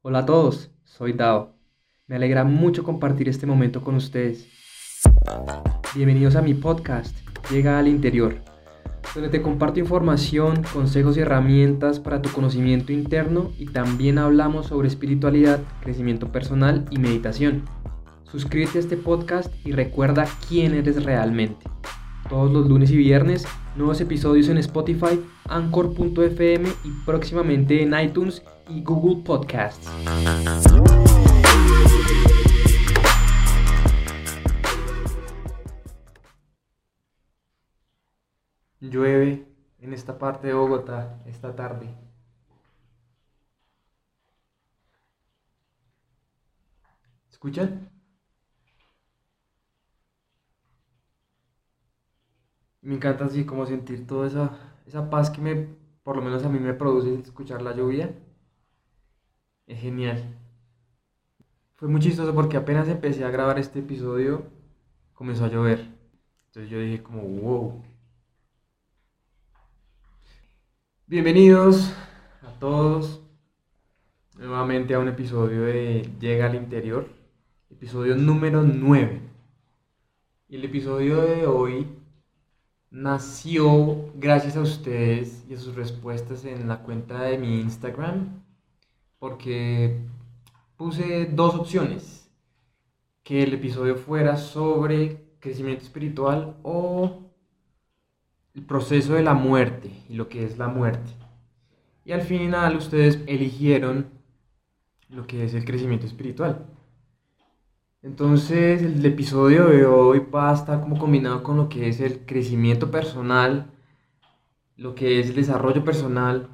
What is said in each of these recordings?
Hola a todos, soy Dao. Me alegra mucho compartir este momento con ustedes. Bienvenidos a mi podcast, Llega al Interior, donde te comparto información, consejos y herramientas para tu conocimiento interno y también hablamos sobre espiritualidad, crecimiento personal y meditación. Suscríbete a este podcast y recuerda quién eres realmente. Todos los lunes y viernes, nuevos episodios en Spotify, Anchor.fm y próximamente en iTunes y Google Podcasts. Llueve en esta parte de Bogotá esta tarde. ¿Escuchan? Me encanta así como sentir toda esa, esa paz que me, por lo menos a mí me produce escuchar la lluvia. Es genial. Fue muy chistoso porque apenas empecé a grabar este episodio, comenzó a llover. Entonces yo dije como, wow. Bienvenidos a todos nuevamente a un episodio de Llega al Interior, episodio número 9. Y el episodio de hoy nació gracias a ustedes y a sus respuestas en la cuenta de mi Instagram, porque puse dos opciones, que el episodio fuera sobre crecimiento espiritual o el proceso de la muerte y lo que es la muerte. Y al final ustedes eligieron lo que es el crecimiento espiritual. Entonces el episodio de hoy va a estar como combinado con lo que es el crecimiento personal, lo que es el desarrollo personal,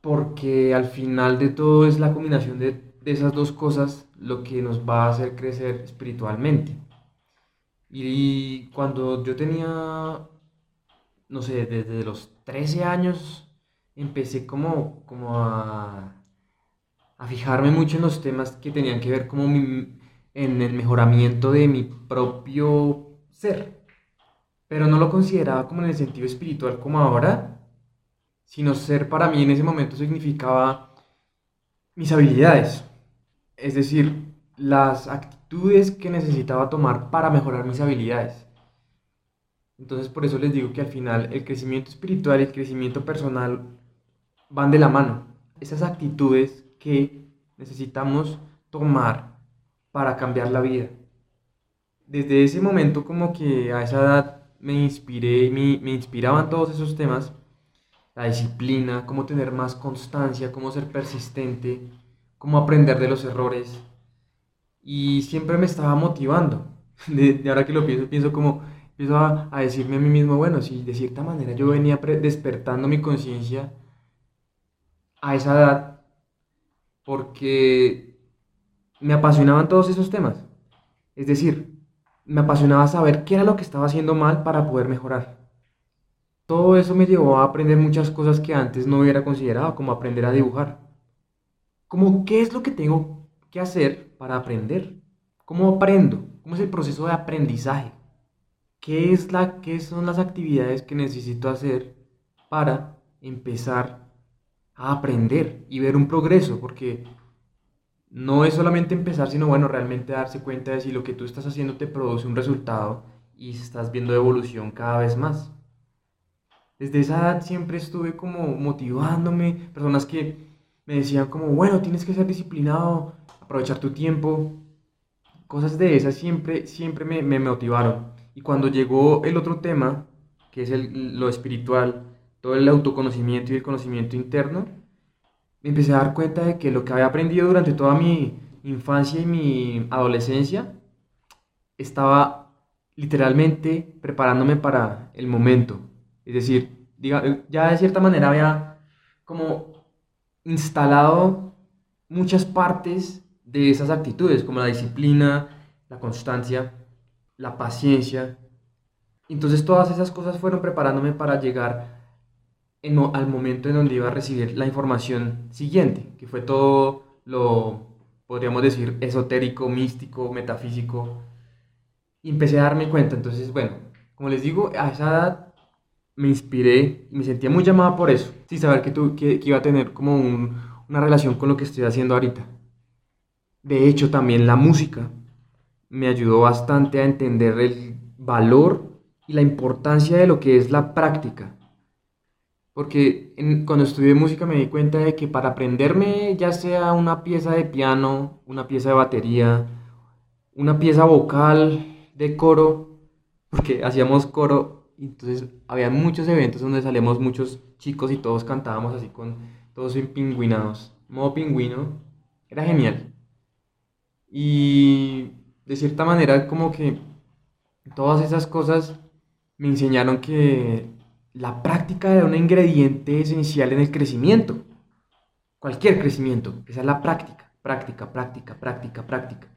porque al final de todo es la combinación de, esas dos cosas lo que nos va a hacer crecer espiritualmente. Y cuando yo tenía, no sé, desde los 13 años, empecé como, como a, a fijarme mucho en los temas que tenían que ver como mi, en el mejoramiento de mi propio ser. Pero no lo consideraba como en el sentido espiritual como ahora, sino ser para mí en ese momento significaba mis habilidades. Es decir, las actitudes que necesitaba tomar para mejorar mis habilidades. Entonces por eso les digo que al final el crecimiento espiritual y el crecimiento personal van de la mano. Esas actitudes que necesitamos tomar para cambiar la vida. Desde ese momento como que a esa edad me inspiré, me, me inspiraban todos esos temas, la disciplina, cómo tener más constancia, cómo ser persistente, cómo aprender de los errores. Y siempre me estaba motivando. De, ahora que lo pienso, pienso como, empiezo a, a, decirme a mí mismo, bueno, si de cierta manera yo venía despertando mi conciencia a esa edad, porque me apasionaban todos esos temas. Es decir, me apasionaba saber qué era lo que estaba haciendo mal para poder mejorar. Todo eso me llevó a aprender muchas cosas que antes no hubiera considerado, como aprender a dibujar. Como qué es lo que tengo que hacer para aprender. ¿Cómo aprendo? ¿Cómo es el proceso de aprendizaje? ¿Qué, es la, ¿Qué son las actividades que necesito hacer para empezar a aprender y ver un progreso? Porque no es solamente empezar, sino bueno, realmente darse cuenta de si lo que tú estás haciendo te produce un resultado y estás viendo evolución cada vez más. Desde esa edad siempre estuve como motivándome, personas que me decían como, bueno, tienes que ser disciplinado, aprovechar tu tiempo, cosas de esas siempre, siempre me, me motivaron. Y cuando llegó el otro tema, que es el, lo espiritual, todo el autoconocimiento y el conocimiento interno, me empecé a dar cuenta de que lo que había aprendido durante toda mi infancia y mi adolescencia estaba literalmente preparándome para el momento. Es decir, diga, ya de cierta manera había como instalado muchas partes de esas actitudes, como la disciplina, la constancia, la paciencia. Entonces todas esas cosas fueron preparándome para llegar al momento en donde iba a recibir la información siguiente, que fue todo lo, podríamos decir, esotérico, místico, metafísico. Y empecé a darme cuenta, entonces, bueno, como les digo, a esa edad me inspiré y me sentía muy llamada por eso, sin saber que, tu, que, iba a tener como una relación con lo que estoy haciendo ahorita. De hecho, también la música me ayudó bastante a entender el valor y la importancia de lo que es la práctica. Porque cuando estudié música me di cuenta de que para aprenderme ya sea una pieza de piano, una pieza de batería, una pieza vocal de coro, porque hacíamos coro, entonces había muchos eventos donde salíamos muchos chicos y todos cantábamos así con todos pingüinados, modo pingüino, era genial. Y de cierta manera como que todas esas cosas me enseñaron que la práctica era un ingrediente esencial en el crecimiento. Cualquier crecimiento, esa es la práctica, práctica, práctica, práctica, práctica.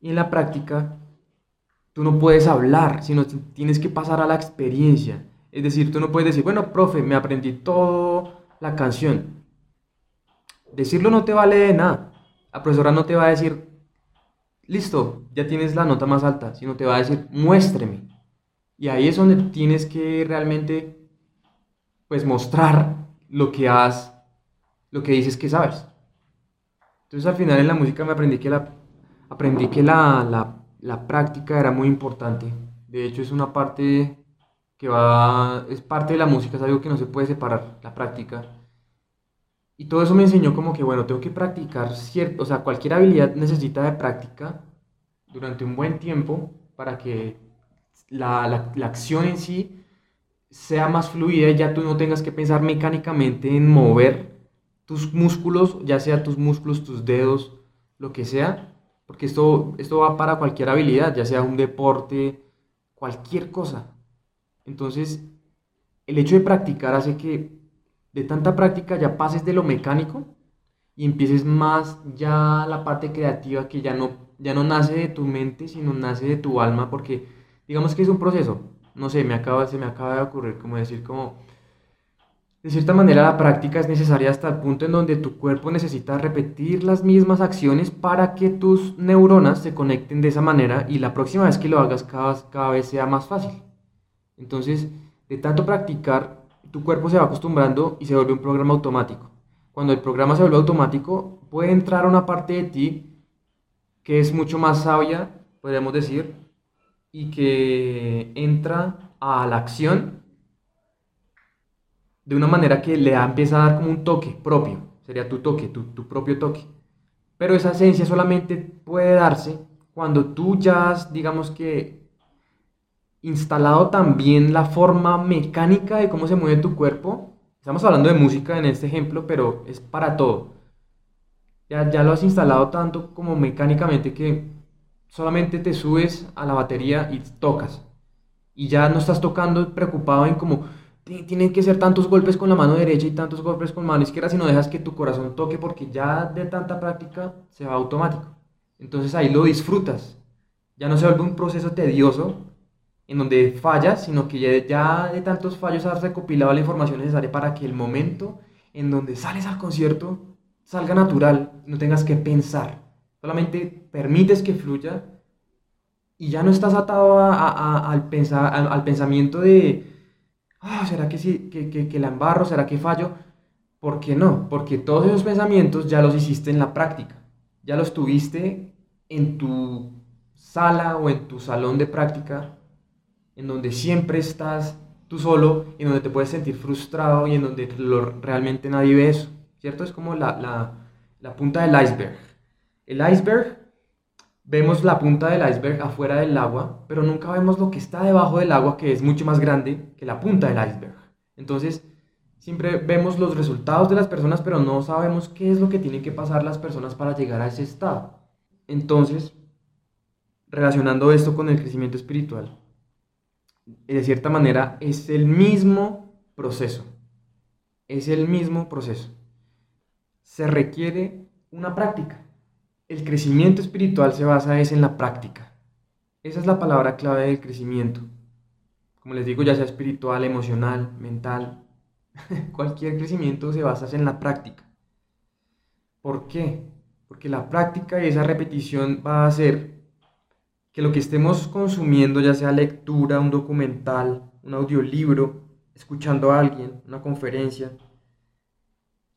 Y en la práctica, tú no puedes hablar, sino tienes que pasar a la experiencia. Es decir, tú no puedes decir, bueno, profe, me aprendí toda la canción. Decirlo no te vale de nada. La profesora no te va a decir, listo, ya tienes la nota más alta, sino te va a decir, muéstreme. Y ahí es donde tienes que realmente, pues, mostrar lo que has, lo que dices que sabes. Entonces al final en la música me aprendí que la, aprendí que la, la práctica era muy importante. De hecho es una parte que va, es parte de la música, es algo que no se puede separar, la práctica. Y todo eso me enseñó como que, bueno, tengo que practicar cierto, o sea, cualquier habilidad necesita de práctica durante un buen tiempo para que la, la, acción en sí sea más fluida y ya tú no tengas que pensar mecánicamente en mover tus músculos, ya sea tus músculos, tus dedos, lo que sea, porque esto, esto va para cualquier habilidad, ya sea un deporte, cualquier cosa. Entonces, el hecho de practicar hace que de tanta práctica ya pases de lo mecánico y empieces más ya la parte creativa que ya no, ya no nace de tu mente, sino nace de tu alma, porque digamos que es un proceso, no sé, me acaba, se me acaba de ocurrir como decir como, de cierta manera la práctica es necesaria hasta el punto en donde tu cuerpo necesita repetir las mismas acciones para que tus neuronas se conecten de esa manera y la próxima vez que lo hagas cada, cada vez sea más fácil. Entonces, de tanto practicar, tu cuerpo se va acostumbrando y se vuelve un programa automático. Cuando el programa se vuelve automático, puede entrar una parte de ti que es mucho más sabia, podríamos decir, y que entra a la acción de una manera que le empieza a dar como un toque propio, sería tu toque, tu, tu propio toque. Pero esa esencia solamente puede darse cuando tú ya has, digamos que, instalado también la forma mecánica de cómo se mueve tu cuerpo. Estamos hablando de música en este ejemplo, pero es para todo. Ya, ya lo has instalado tanto como mecánicamente que solamente te subes a la batería y tocas. Y ya no estás tocando preocupado en como tienen que ser tantos golpes con la mano derecha y tantos golpes con la mano izquierda, sino dejas que tu corazón toque porque ya de tanta práctica se va automático. Entonces ahí lo disfrutas. Ya no se vuelve un proceso tedioso en donde fallas, sino que ya, ya de tantos fallos has recopilado la información necesaria para que el momento en donde sales al concierto salga natural, no tengas que pensar. Solamente permites que fluya y ya no estás atado al, pensar, al, pensamiento de, ah, ¿será que, sí, que, que, la embarro? ¿Será que fallo? ¿Por qué no? Porque todos esos pensamientos ya los hiciste en la práctica, ya los tuviste en tu sala o en tu salón de práctica, en donde siempre estás tú solo, en donde te puedes sentir frustrado y en donde realmente nadie ve eso, ¿cierto? Es como la, la, la punta del iceberg. El iceberg, vemos la punta del iceberg afuera del agua, pero nunca vemos lo que está debajo del agua, que es mucho más grande que la punta del iceberg. Entonces, siempre vemos los resultados de las personas, pero no sabemos qué es lo que tienen que pasar las personas para llegar a ese estado. Entonces, relacionando esto con el crecimiento espiritual, de cierta manera es el mismo proceso. Es el mismo proceso. Se requiere una práctica. El crecimiento espiritual se basa es en la práctica. Esa es la palabra clave del crecimiento. Como les digo, ya sea espiritual, emocional, mental, cualquier crecimiento se basa en la práctica. ¿Por qué? Porque la práctica y esa repetición va a hacer que lo que estemos consumiendo, ya sea lectura, un documental, un audiolibro, escuchando a alguien, una conferencia,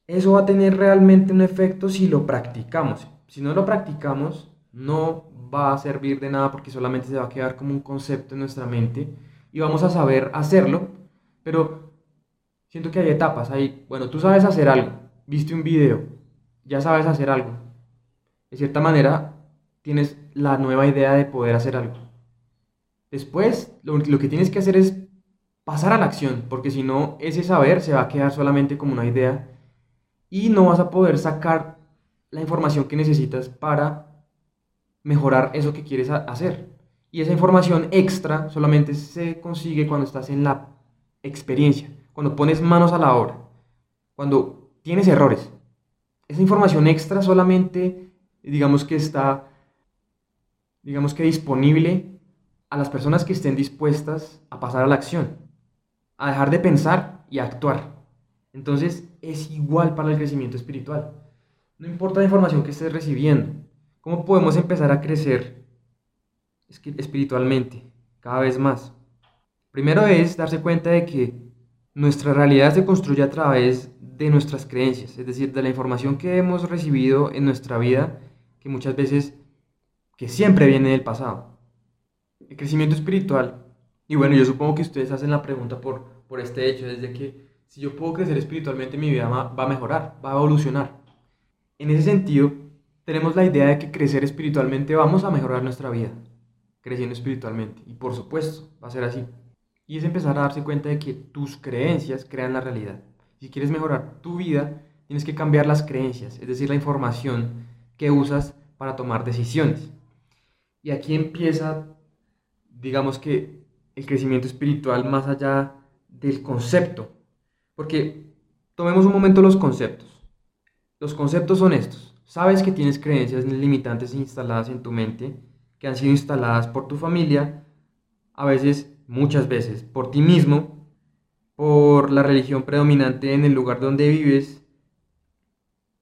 eso va a tener realmente un efecto si lo practicamos. Si no lo practicamos, no va a servir de nada porque solamente se va a quedar como un concepto en nuestra mente y vamos a saber hacerlo, pero siento que hay etapas. Hay, bueno, tú sabes hacer algo, viste un video, ya sabes hacer algo. De cierta manera, tienes la nueva idea de poder hacer algo. Después, lo, lo que tienes que hacer es pasar a la acción, porque si no, ese saber se va a quedar solamente como una idea y no vas a poder sacar la información que necesitas para mejorar eso que quieres hacer. Y esa información extra solamente se consigue cuando estás en la experiencia, cuando pones manos a la obra, cuando tienes errores. Esa información extra solamente, digamos que está, digamos que disponible a las personas que estén dispuestas a pasar a la acción, a dejar de pensar y a actuar. Entonces es igual para el crecimiento espiritual. No importa la información que estés recibiendo, ¿cómo podemos empezar a crecer espiritualmente cada vez más? Primero es darse cuenta de que nuestra realidad se construye a través de nuestras creencias, es decir, de la información que hemos recibido en nuestra vida, que muchas veces, que siempre viene del pasado. El crecimiento espiritual, y bueno, yo supongo que ustedes hacen la pregunta por, por este hecho, desde que si yo puedo crecer espiritualmente, mi vida va a mejorar, va a evolucionar. En ese sentido, tenemos la idea de que crecer espiritualmente vamos a mejorar nuestra vida, creciendo espiritualmente. Y por supuesto, va a ser así. Y es empezar a darse cuenta de que tus creencias crean la realidad. Si quieres mejorar tu vida, tienes que cambiar las creencias, es decir, la información que usas para tomar decisiones. Y aquí empieza, digamos que, el crecimiento espiritual más allá del concepto, porque tomemos un momento los conceptos. Los conceptos son estos. Sabes que tienes creencias limitantes instaladas en tu mente, que han sido instaladas por tu familia, a veces, muchas veces, por ti mismo, por la religión predominante en el lugar donde vives,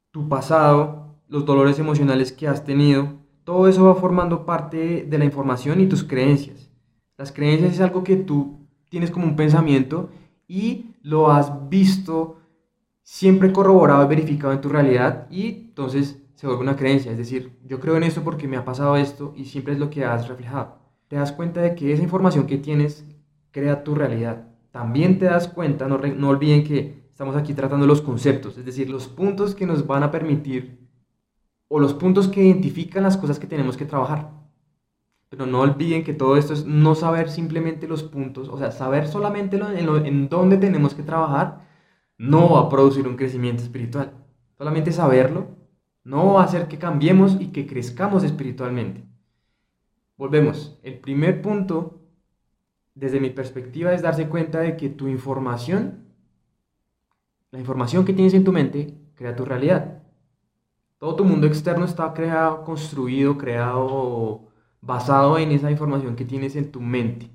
tu pasado, los dolores emocionales que has tenido, todo eso va formando parte de la información y tus creencias. Las creencias es algo que tú tienes como un pensamiento y lo has visto siempre corroborado y verificado en tu realidad y entonces se vuelve una creencia. Es decir, yo creo en esto porque me ha pasado esto y siempre es lo que has reflejado. Te das cuenta de que esa información que tienes crea tu realidad. También te das cuenta, no, no olviden que estamos aquí tratando los conceptos, es decir, los puntos que nos van a permitir o los puntos que identifican las cosas que tenemos que trabajar. Pero no olviden que todo esto es no saber simplemente los puntos, o sea, saber solamente en, en dónde tenemos que trabajar, no va a producir un crecimiento espiritual. Solamente saberlo no va a hacer que cambiemos y que crezcamos espiritualmente. Volvemos. El primer punto, desde mi perspectiva, es darse cuenta de que tu información, la información que tienes en tu mente, crea tu realidad. Todo tu mundo externo está creado, construido, creado basado en esa información que tienes en tu mente.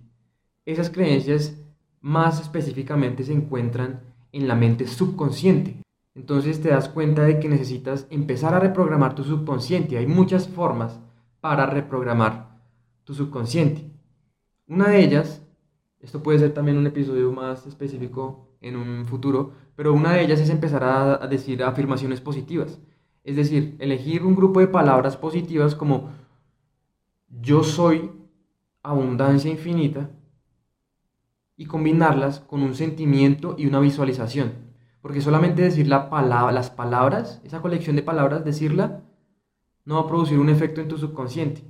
Esas creencias más específicamente se encuentran en la mente subconsciente. Entonces te das cuenta de que necesitas empezar a reprogramar tu subconsciente. Hay muchas formas para reprogramar tu subconsciente. Una de ellas, esto puede ser también un episodio más específico en un futuro, pero una de ellas es empezar a, decir afirmaciones positivas. Es decir, elegir un grupo de palabras positivas como yo soy abundancia infinita y combinarlas con un sentimiento y una visualización. Porque solamente decir la palabra, las palabras, esa colección de palabras, decirla, no va a producir un efecto en tu subconsciente.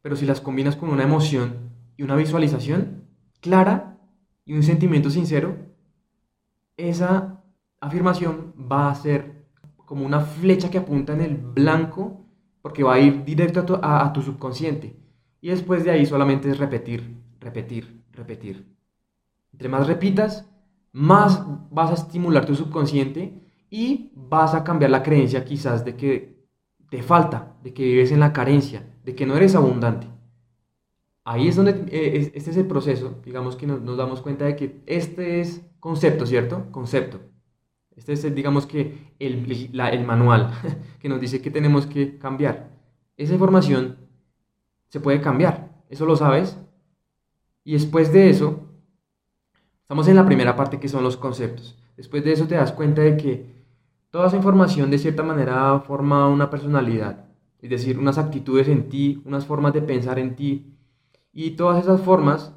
Pero si las combinas con una emoción y una visualización clara y un sentimiento sincero, esa afirmación va a ser como una flecha que apunta en el blanco porque va a ir directo a tu, subconsciente. Y después de ahí solamente es repetir, repetir, repetir. Entre más repitas, más vas a estimular tu subconsciente y vas a cambiar la creencia quizás de que te falta, de que vives en la carencia, de que no eres abundante. Ahí es donde, eh, este es el proceso, digamos que nos, nos damos cuenta de que este es concepto, ¿cierto? Concepto. Este es, digamos que, el, manual que nos dice que tenemos que cambiar. Esa información se puede cambiar, eso lo sabes. Y después de eso, estamos en la primera parte que son los conceptos. Después de eso te das cuenta de que Toda esa información de cierta manera forma una personalidad, es decir, unas actitudes en ti, unas formas de pensar en ti. Y todas esas formas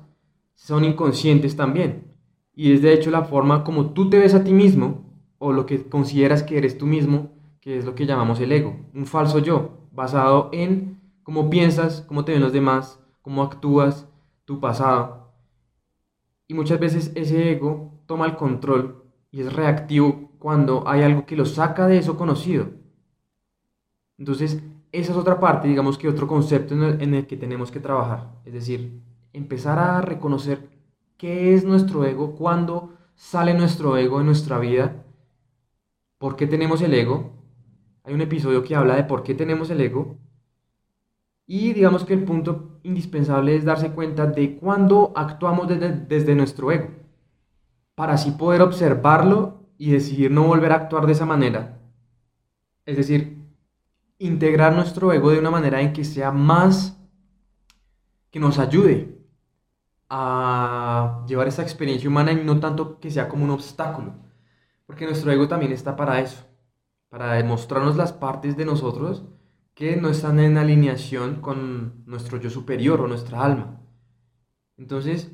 son inconscientes también. Y es de hecho la forma como tú te ves a ti mismo o lo que consideras que eres tú mismo, que es lo que llamamos el ego, un falso yo, basado en cómo piensas, cómo te ven los demás, cómo actúas, tu pasado. Y muchas veces ese ego toma el control y es reactivo cuando hay algo que lo saca de eso conocido. Entonces, esa es otra parte, digamos que otro concepto en el, que tenemos que trabajar. Es decir, empezar a reconocer qué es nuestro ego, cuándo sale nuestro ego en nuestra vida, por qué tenemos el ego. Hay un episodio que habla de por qué tenemos el ego. Y digamos que el punto indispensable es darse cuenta de cuándo actuamos desde, desde nuestro ego, para así poder observarlo y decidir no volver a actuar de esa manera. Es decir, integrar nuestro ego de una manera en que sea más, que nos ayude a llevar esa experiencia humana y no tanto que sea como un obstáculo. Porque nuestro ego también está para eso, para demostrarnos las partes de nosotros que no están en alineación con nuestro yo superior o nuestra alma. Entonces,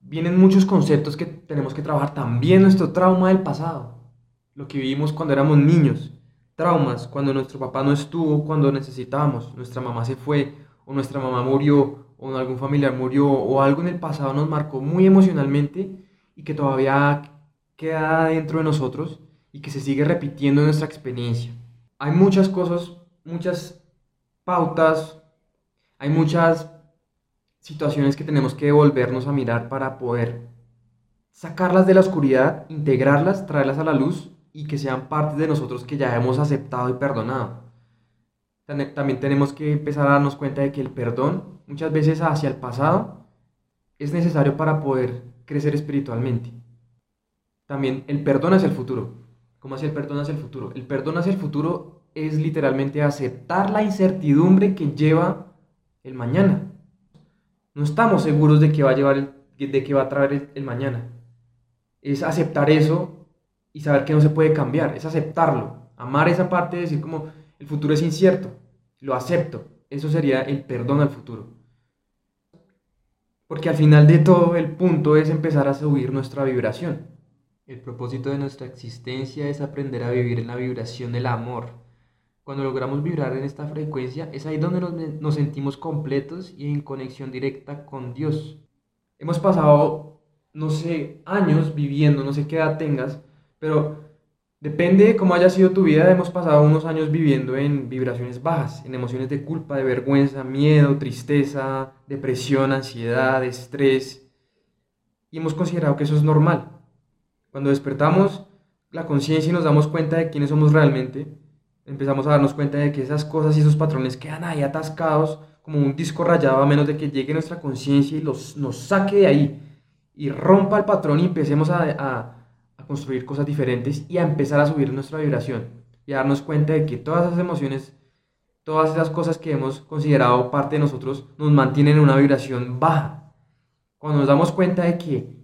vienen muchos conceptos que tenemos que trabajar. También nuestro trauma del pasado, lo que vivimos cuando éramos niños. Traumas, cuando nuestro papá no estuvo, cuando necesitábamos, nuestra mamá se fue, o nuestra mamá murió, o algún familiar murió o algo en el pasado nos marcó muy emocionalmente y que todavía queda dentro de nosotros y que se sigue repitiendo en nuestra experiencia. Hay muchas cosas, muchas pautas, hay muchas situaciones que tenemos que volvernos a mirar para poder sacarlas de la oscuridad, integrarlas, traerlas a la luz y que sean parte de nosotros que ya hemos aceptado y perdonado también tenemos que empezar a darnos cuenta de que el perdón, muchas veces hacia el pasado, es necesario para poder crecer espiritualmente. También el perdón hacia el futuro. ¿Cómo hacia el perdón hacia el futuro? El perdón hacia el futuro es literalmente aceptar la incertidumbre que lleva el mañana. No estamos seguros de qué va a llevar de qué va a traer el mañana. Es aceptar eso y saber que no se puede cambiar, es aceptarlo, amar esa parte de decir como el futuro es incierto, lo acepto. Eso sería el perdón al futuro. Porque al final de todo el punto es empezar a subir nuestra vibración. El propósito de nuestra existencia es aprender a vivir en la vibración del amor. Cuando logramos vibrar en esta frecuencia es ahí donde nos, nos sentimos completos y en conexión directa con Dios. Hemos pasado, no sé, años viviendo, no sé qué edad tengas, pero Depende de cómo haya sido tu vida, hemos pasado unos años viviendo en vibraciones bajas, en emociones de culpa, de vergüenza, miedo, tristeza, depresión, ansiedad, estrés. Y hemos considerado que eso es normal. Cuando despertamos la conciencia y nos damos cuenta de quiénes somos realmente, empezamos a darnos cuenta de que esas cosas y esos patrones quedan ahí atascados como un disco rayado a menos de que llegue nuestra conciencia y los, nos saque de ahí y rompa el patrón y empecemos a construir cosas diferentes y a empezar a subir nuestra vibración y a darnos cuenta de que todas esas emociones, todas esas cosas que hemos considerado parte de nosotros nos mantienen en una vibración baja. Cuando nos damos cuenta de que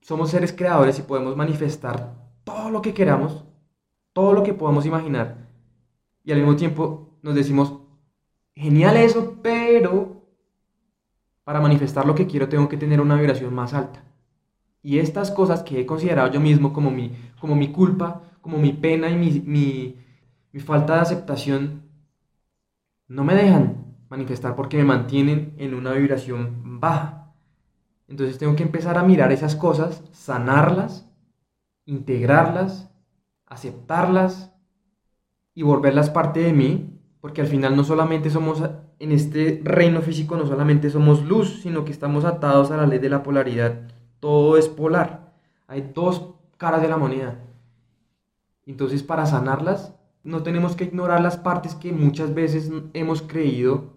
somos seres creadores y podemos manifestar todo lo que queramos, todo lo que podamos imaginar, y al mismo tiempo nos decimos, genial eso, pero para manifestar lo que quiero tengo que tener una vibración más alta. Y estas cosas que he considerado yo mismo como mi, como mi culpa, como mi pena y mi, mi falta de aceptación, no me dejan manifestar porque me mantienen en una vibración baja. Entonces tengo que empezar a mirar esas cosas, sanarlas, integrarlas, aceptarlas y volverlas parte de mí, porque al final no solamente somos en este reino físico, no solamente somos luz, sino que estamos atados a la ley de la polaridad todo es polar. Hay dos caras de la moneda. Entonces, para sanarlas, no tenemos que ignorar las partes que muchas veces hemos creído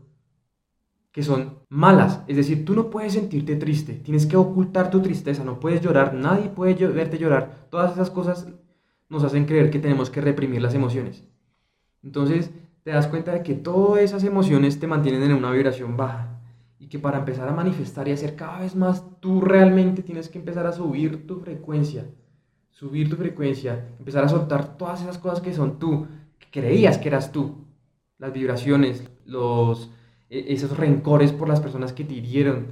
que son malas. Es decir, tú no puedes sentirte triste, tienes que ocultar tu tristeza, no puedes llorar, nadie puede verte llorar. Todas esas cosas nos hacen creer que tenemos que reprimir las emociones. Entonces, te das cuenta de que todas esas emociones te mantienen en una vibración baja y que para empezar a manifestar y hacer cada vez más, tú realmente tienes que empezar a subir tu frecuencia, subir tu frecuencia, empezar a soltar todas esas cosas que son tú, que creías que eras tú, las vibraciones, los, e, esos rencores por las personas que te hirieron,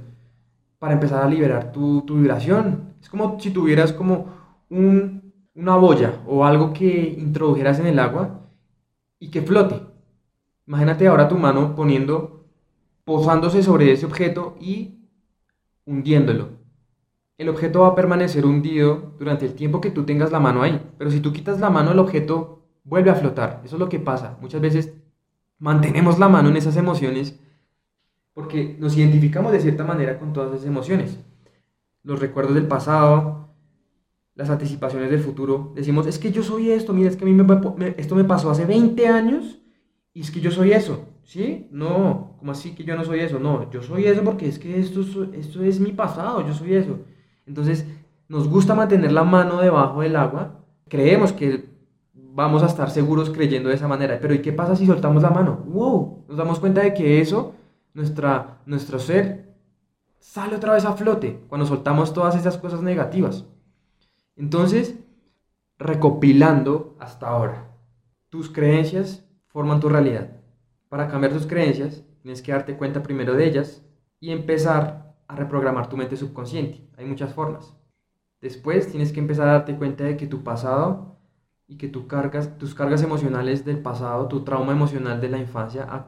para empezar a liberar tu, tu vibración. Es como si tuvieras como un, una boya o algo que introdujeras en el agua y que flote. Imagínate ahora tu mano poniendo, posándose sobre ese objeto y hundiéndolo. El objeto va a permanecer hundido durante el tiempo que tú tengas la mano ahí. Pero si tú quitas la mano, el objeto vuelve a flotar. Eso es lo que pasa. Muchas veces mantenemos la mano en esas emociones porque nos identificamos de cierta manera con todas esas emociones. Los recuerdos del pasado, las anticipaciones del futuro. Decimos, es que yo soy esto, mira, es que a mí esto me pasó hace 20 años y es que yo soy eso. ¿Sí? No, como así que yo no soy eso? No, yo soy eso porque es que esto, esto es mi pasado, yo soy eso. Entonces, nos gusta mantener la mano debajo del agua, creemos que vamos a estar seguros creyendo de esa manera, pero ¿y qué pasa si soltamos la mano? ¡Wow! Nos damos cuenta de que eso, nuestra, nuestro ser, sale otra vez a flote cuando soltamos todas esas cosas negativas. Entonces, recopilando hasta ahora, tus creencias forman tu realidad. Para cambiar tus creencias, tienes que darte cuenta primero de ellas y empezar a reprogramar tu mente subconsciente. Hay muchas formas. Después tienes que empezar a darte cuenta de que tu pasado y que tu cargas, tus cargas emocionales del pasado, tu trauma emocional de la infancia,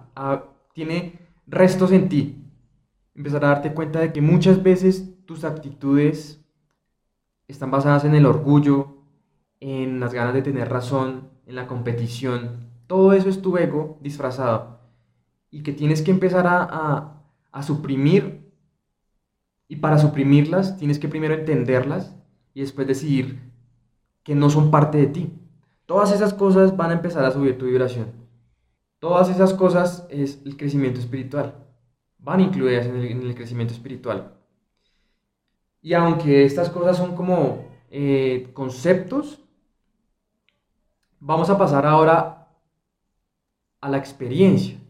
tiene restos en ti. Empezar a darte cuenta de que muchas veces tus actitudes están basadas en el orgullo, en las ganas de tener razón, en la competición. Todo eso es tu ego disfrazado. Y que tienes que empezar a, a suprimir. Y para suprimirlas tienes que primero entenderlas y después decidir que no son parte de ti. Todas esas cosas van a empezar a subir tu vibración. Todas esas cosas es el crecimiento espiritual. Van incluidas en el, crecimiento espiritual. Y aunque estas cosas son como eh, conceptos, vamos a pasar ahora a la experiencia.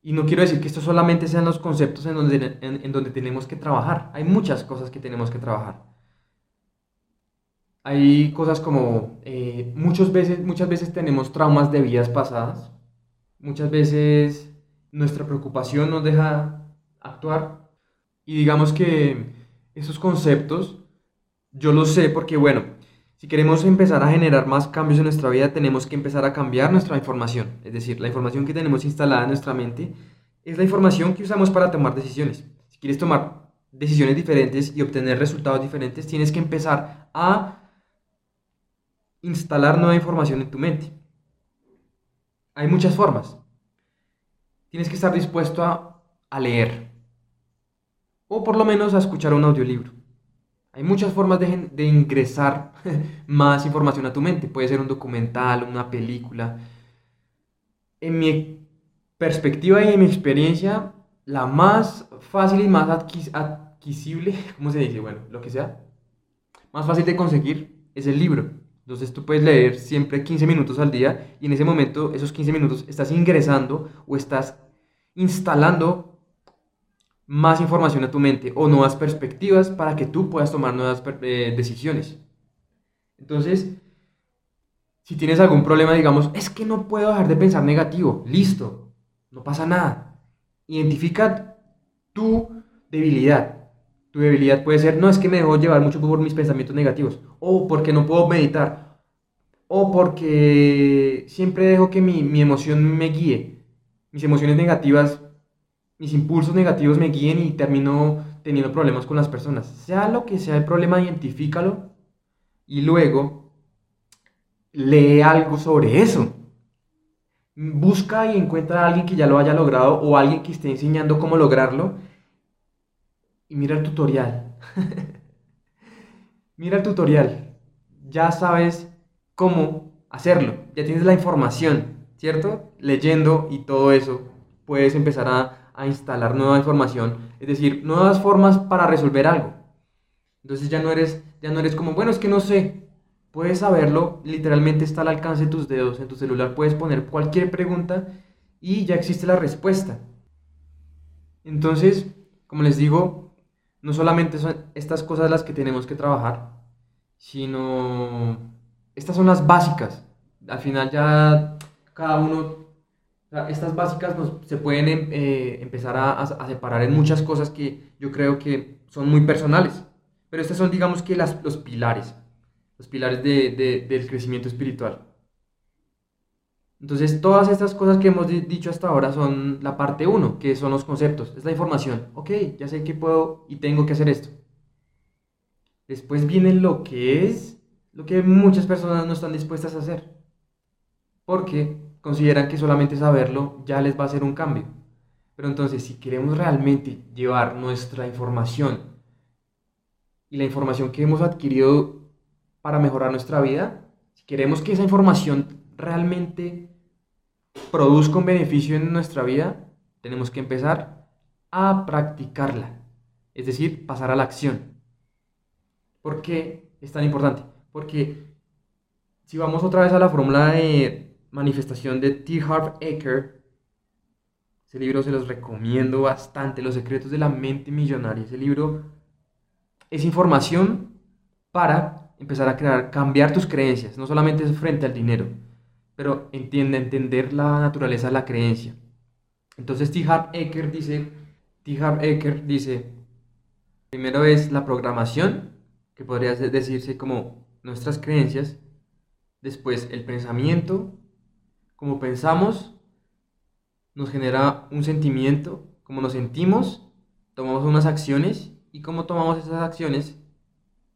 Y no quiero decir que estos solamente sean los conceptos en donde, en donde tenemos que trabajar. Hay muchas cosas que tenemos que trabajar. Hay cosas como, eh, muchas, veces, muchas veces tenemos traumas de vidas pasadas, muchas veces nuestra preocupación nos deja actuar y digamos que esos conceptos yo los sé porque, bueno, si queremos empezar a generar más cambios en nuestra vida, tenemos que empezar a cambiar nuestra información. Es decir, la información que tenemos instalada en nuestra mente es la información que usamos para tomar decisiones. Si quieres tomar decisiones diferentes y obtener resultados diferentes, tienes que empezar a instalar nueva información en tu mente. Hay muchas formas. Tienes que estar dispuesto a, leer o por lo menos a escuchar un audiolibro. Hay muchas formas de, ingresar más información a tu mente. Puede ser un documental, una película. En mi perspectiva y en mi experiencia, la más fácil y más adquisible, ¿cómo se dice? Bueno, lo que sea, más fácil de conseguir es el libro. Entonces tú puedes leer siempre 15 minutos al día y en ese momento, esos 15 minutos, estás ingresando o estás instalando más información a tu mente o nuevas perspectivas para que tú puedas tomar nuevas eh, decisiones. Entonces, si tienes algún problema, digamos, es que no puedo dejar de pensar negativo, listo, no pasa nada. Identifica tu debilidad. Tu debilidad puede ser, no es que me dejo llevar mucho por mis pensamientos negativos, o porque no puedo meditar, o porque siempre dejo que mi, mi emoción me guíe. Mis emociones negativas, mis impulsos negativos me guíen y termino teniendo problemas con las personas. Sea lo que sea el problema, identifícalo y luego lee algo sobre eso. Busca y encuentra a alguien que ya lo haya logrado o alguien que esté enseñando cómo lograrlo y mira el tutorial. mira el tutorial. Ya sabes cómo hacerlo. Ya tienes la información, ¿cierto? Leyendo y todo eso, puedes empezar a, a instalar nueva información, es decir, nuevas formas para resolver algo. Entonces ya no eres, ya no eres como, bueno, es que no sé. Puedes saberlo, literalmente está al alcance de tus dedos, en tu celular puedes poner cualquier pregunta y ya existe la respuesta. Entonces, como les digo, no solamente son estas cosas las que tenemos que trabajar, sino estas son las básicas. Al final ya cada uno, estas básicas se pueden em, eh, empezar a, separar en muchas cosas que yo creo que son muy personales. Pero estas son, digamos que, las, los pilares, los pilares del crecimiento espiritual. Entonces, todas estas cosas que hemos dicho hasta ahora son la parte 1, que son los conceptos, es la información. Ok, ya sé que puedo y tengo que hacer esto. Después viene lo que es, lo que muchas personas no están dispuestas a hacer. Porque consideran que solamente saberlo ya les va a hacer un cambio. Pero entonces, si queremos realmente llevar nuestra información y la información que hemos adquirido para mejorar nuestra vida, si queremos que esa información realmente produzca un beneficio en nuestra vida, tenemos que empezar a practicarla. Es decir, pasar a la acción. ¿Por qué es tan importante? Porque si vamos otra vez a la fórmula de manifestación de T. Harv Eker. Ese libro se los recomiendo bastante, Los secretos de la mente millonaria. Ese libro es información para empezar a crear, cambiar tus creencias, no solamente frente al dinero, pero entiende, entender la naturaleza de la creencia. Entonces T. Harv Eker dice, T. Harv Eker dice, primero es la programación, que podría decirse como nuestras creencias, después el pensamiento, como pensamos, nos genera un sentimiento, como nos sentimos, tomamos unas acciones y como tomamos esas acciones,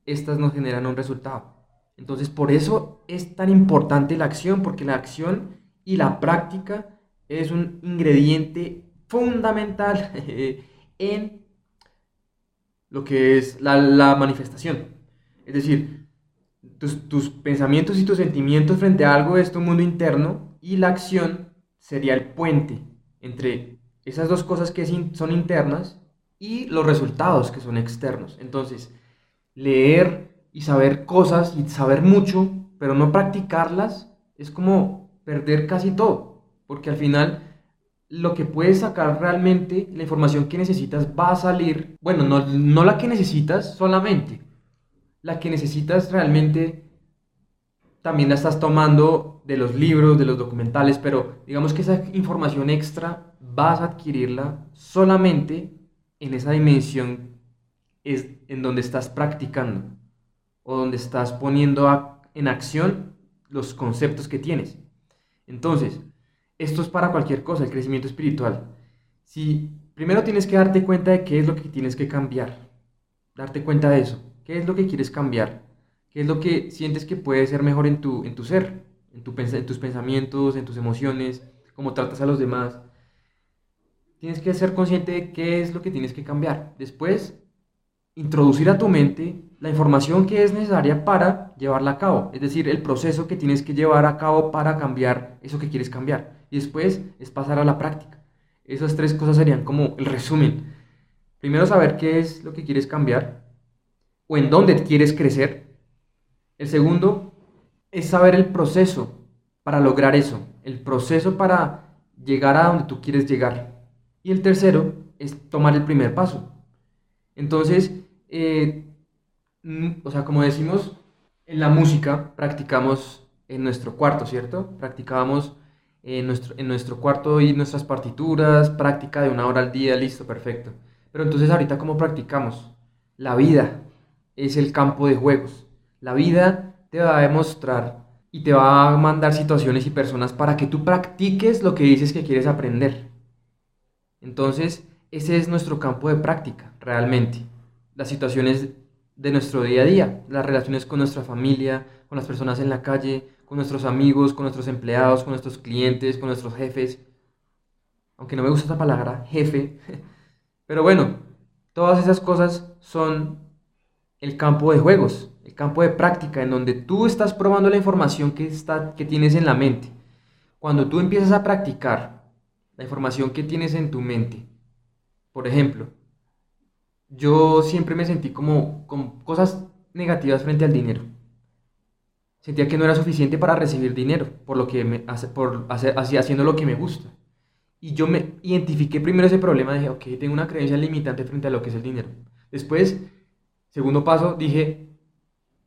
estas nos generan un resultado. Entonces, por eso es tan importante la acción, porque la acción y la práctica es un ingrediente fundamental en lo que es la, manifestación. Es decir, tus, pensamientos y tus sentimientos frente a algo es tu mundo interno y la acción sería el puente entre esas dos cosas que son internas y los resultados que son externos. Entonces, leer y saber cosas y saber mucho, pero no practicarlas, es como perder casi todo, porque al final lo que puedes sacar realmente, la información que necesitas va a salir, bueno, no, no la que necesitas solamente, la que necesitas realmente también la estás tomando de los libros, de los documentales, pero digamos que esa información extra vas a adquirirla solamente en esa dimensión es en donde estás practicando o donde estás poniendo en acción los conceptos que tienes. Entonces, esto es para cualquier cosa, el crecimiento espiritual. Si primero tienes que darte cuenta de qué es lo que tienes que cambiar, darte cuenta de eso, qué es lo que quieres cambiar ¿Qué es lo que sientes que puede ser mejor en tu, en tu ser, en, tu, en tus pensamientos, en tus emociones, cómo tratas a los demás? Tienes que ser consciente de qué es lo que tienes que cambiar. Después, introducir a tu mente la información que es necesaria para llevarla a cabo, es decir, el proceso que tienes que llevar a cabo para cambiar eso que quieres cambiar. Y después es pasar a la práctica. Esas tres cosas serían como el resumen. Primero saber qué es lo que quieres cambiar o en dónde quieres crecer el segundo es saber el proceso para lograr eso, el proceso para llegar a donde tú quieres llegar. Y el tercero es tomar el primer paso. Entonces, eh, mm, o sea, como decimos, en la música practicamos en nuestro cuarto, ¿cierto? Practicábamos en nuestro, en nuestro cuarto y nuestras partituras, práctica de una hora al día, listo, perfecto. Pero entonces ahorita, ¿cómo practicamos? La vida es el campo de juegos. La vida te va a demostrar y te va a mandar situaciones y personas para que tú practiques lo que dices que quieres aprender. Entonces, ese es nuestro campo de práctica, realmente. Las situaciones de nuestro día a día, las relaciones con nuestra familia, con las personas en la calle, con nuestros amigos, con nuestros empleados, con nuestros clientes, con nuestros jefes. Aunque no me gusta esta palabra, jefe. Pero bueno, todas esas cosas son el campo de juegos, el campo de práctica, en donde tú estás probando la información que, está, que tienes en la mente. Cuando tú empiezas a practicar la información que tienes en tu mente, por ejemplo, yo siempre me sentí como con cosas negativas frente al dinero. Sentía que no era suficiente para recibir dinero, por lo que me, por hacer, haciendo lo que me gusta. Y yo me identifiqué primero ese problema, dije, ok, tengo una creencia limitante frente a lo que es el dinero. Después, segundo paso, dije,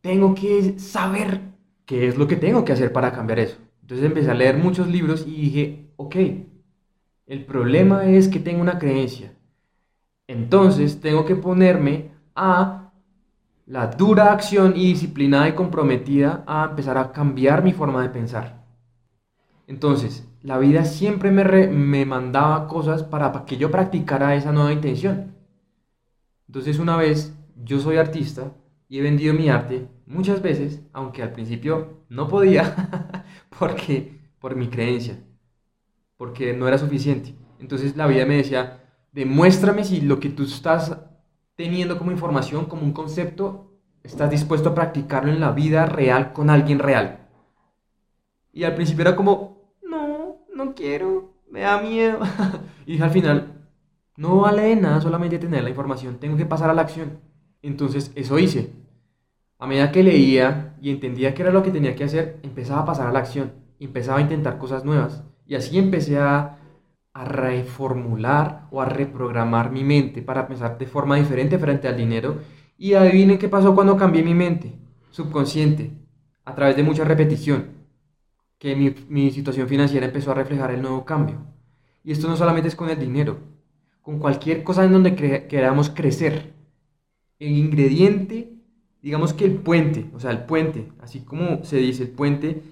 tengo que saber qué es lo que tengo que hacer para cambiar eso. Entonces empecé a leer muchos libros y dije, ok, el problema es que tengo una creencia. Entonces tengo que ponerme a la dura acción y disciplinada y comprometida a empezar a cambiar mi forma de pensar. Entonces, la vida siempre me, me mandaba cosas para, para que yo practicara esa nueva intención. Entonces una vez yo soy artista y he vendido mi arte muchas veces, aunque al principio no podía, porque por mi creencia, porque no era suficiente. Entonces la vida me decía, demuéstrame si lo que tú estás teniendo como información, como un concepto, estás dispuesto a practicarlo en la vida real con alguien real. Y al principio era como, no, no quiero, me da miedo. y al final, no vale de nada solamente tener la información, tengo que pasar a la acción. Entonces eso hice. A medida que leía y entendía qué era lo que tenía que hacer, empezaba a pasar a la acción, empezaba a intentar cosas nuevas. Y así empecé a, a reformular o a reprogramar mi mente para pensar de forma diferente frente al dinero. Y adivinen qué pasó cuando cambié mi mente, subconsciente, a través de mucha repetición, que mi, mi situación financiera empezó a reflejar el nuevo cambio. Y esto no solamente es con el dinero, con cualquier cosa en donde queramos crecer. El ingrediente digamos que el puente, o sea, el puente, así como se dice, el puente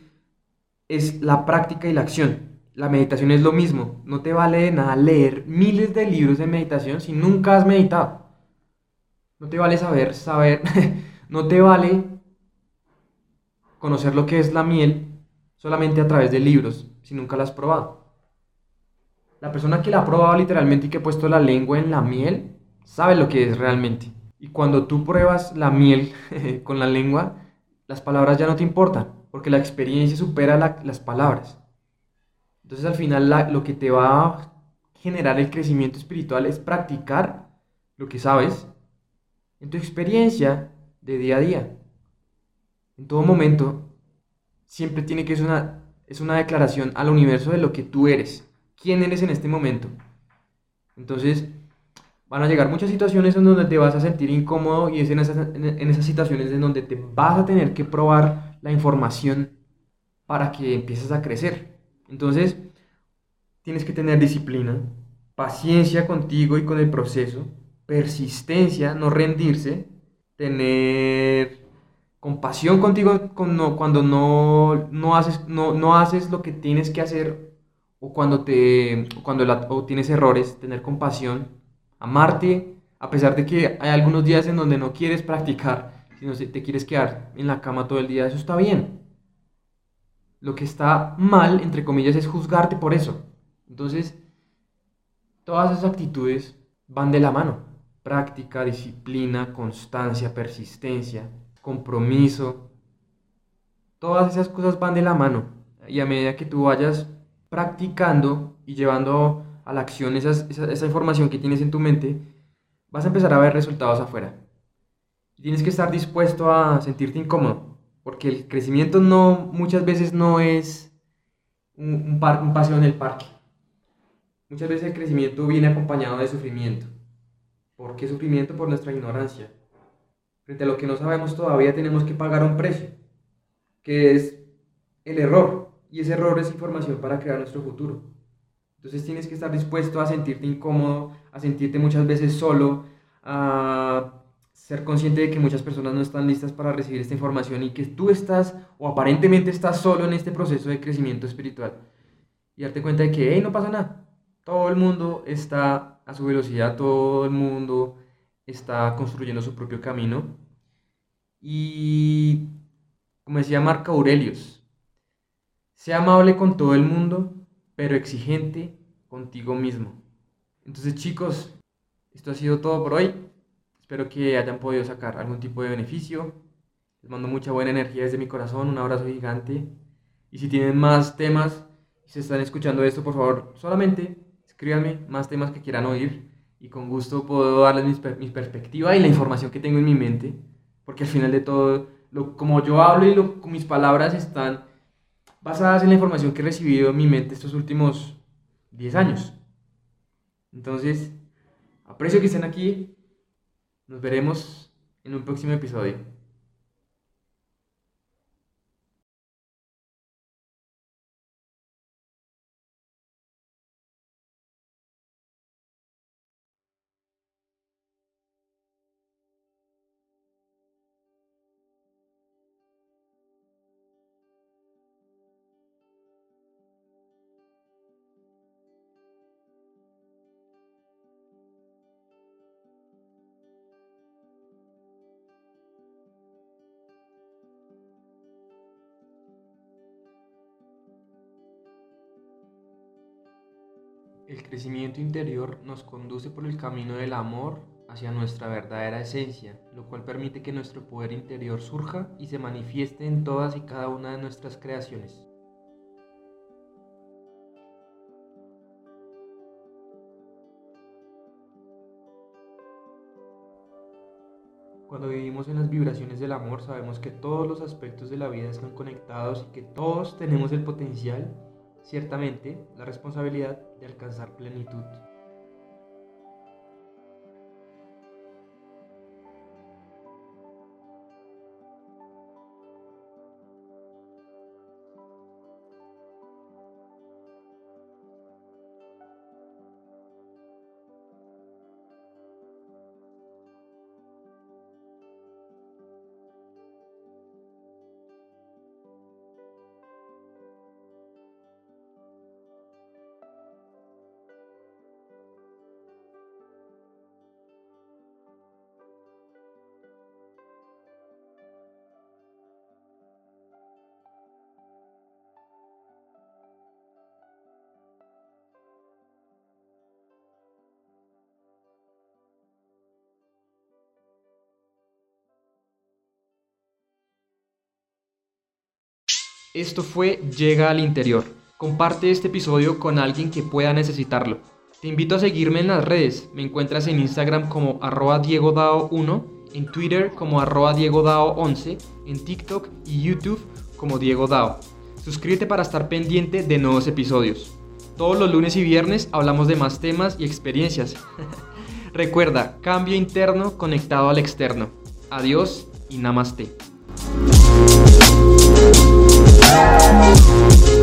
es la práctica y la acción. La meditación es lo mismo. No te vale de nada leer miles de libros de meditación si nunca has meditado. No te vale saber, saber, no te vale conocer lo que es la miel solamente a través de libros si nunca la has probado. La persona que la ha probado literalmente y que ha puesto la lengua en la miel sabe lo que es realmente. Y cuando tú pruebas la miel con la lengua, las palabras ya no te importan, porque la experiencia supera las palabras. Entonces al final lo que te va a generar el crecimiento espiritual es practicar lo que sabes en tu experiencia de día a día. En todo momento, siempre tiene que ser una, es una declaración al universo de lo que tú eres, quién eres en este momento. Entonces, van a llegar muchas situaciones en donde te vas a sentir incómodo y es en esas, en esas situaciones en donde te vas a tener que probar la información para que empieces a crecer. Entonces, tienes que tener disciplina, paciencia contigo y con el proceso, persistencia, no rendirse, tener compasión contigo cuando no, no, haces, no, no haces lo que tienes que hacer o cuando, te, cuando o tienes errores, tener compasión amarte, a pesar de que hay algunos días en donde no quieres practicar, sino te quieres quedar en la cama todo el día, eso está bien. Lo que está mal, entre comillas, es juzgarte por eso. Entonces, todas esas actitudes van de la mano. Práctica, disciplina, constancia, persistencia, compromiso. Todas esas cosas van de la mano. Y a medida que tú vayas practicando y llevando a la acción esa, esa, información que tienes en tu mente, vas a empezar a ver resultados afuera. Tienes que estar dispuesto a sentirte incómodo, porque el crecimiento no, muchas veces no es un, un, un paseo en el parque. Muchas veces el crecimiento viene acompañado de sufrimiento. ¿Por qué sufrimiento? Por nuestra ignorancia. Frente a lo que no sabemos todavía tenemos que pagar un precio, que es el error. Y ese error es información para crear nuestro futuro. Entonces tienes que estar dispuesto a sentirte incómodo, a sentirte muchas veces solo, a ser consciente de que muchas personas no están listas para recibir esta información y que tú estás o aparentemente estás solo en este proceso de crecimiento espiritual. Y darte cuenta de que, hey, no pasa nada. Todo el mundo está a su velocidad, todo el mundo está construyendo su propio camino. Y como decía Marco Aurelius, sea amable con todo el mundo pero exigente contigo mismo. Entonces chicos, esto ha sido todo por hoy. Espero que hayan podido sacar algún tipo de beneficio. Les mando mucha buena energía desde mi corazón, un abrazo gigante. Y si tienen más temas y se están escuchando esto, por favor, solamente escríbanme más temas que quieran oír y con gusto puedo darles mi, perspectiva y la información que tengo en mi mente, porque al final de todo, lo, como yo hablo y lo, mis palabras están basadas en la información que he recibido en mi mente estos últimos 10 años. Entonces, aprecio que estén aquí. Nos veremos en un próximo episodio. El crecimiento interior nos conduce por el camino del amor hacia nuestra verdadera esencia, lo cual permite que nuestro poder interior surja y se manifieste en todas y cada una de nuestras creaciones. Cuando vivimos en las vibraciones del amor sabemos que todos los aspectos de la vida están conectados y que todos tenemos el potencial, ciertamente, la responsabilidad de alcanzar plenitud. Esto fue Llega al Interior. Comparte este episodio con alguien que pueda necesitarlo. Te invito a seguirme en las redes. Me encuentras en Instagram como arroba diegodao1, en Twitter como arroba diegodao11, en TikTok y YouTube como Diego Dao. Suscríbete para estar pendiente de nuevos episodios. Todos los lunes y viernes hablamos de más temas y experiencias. Recuerda, cambio interno conectado al externo. Adiós y namaste. Música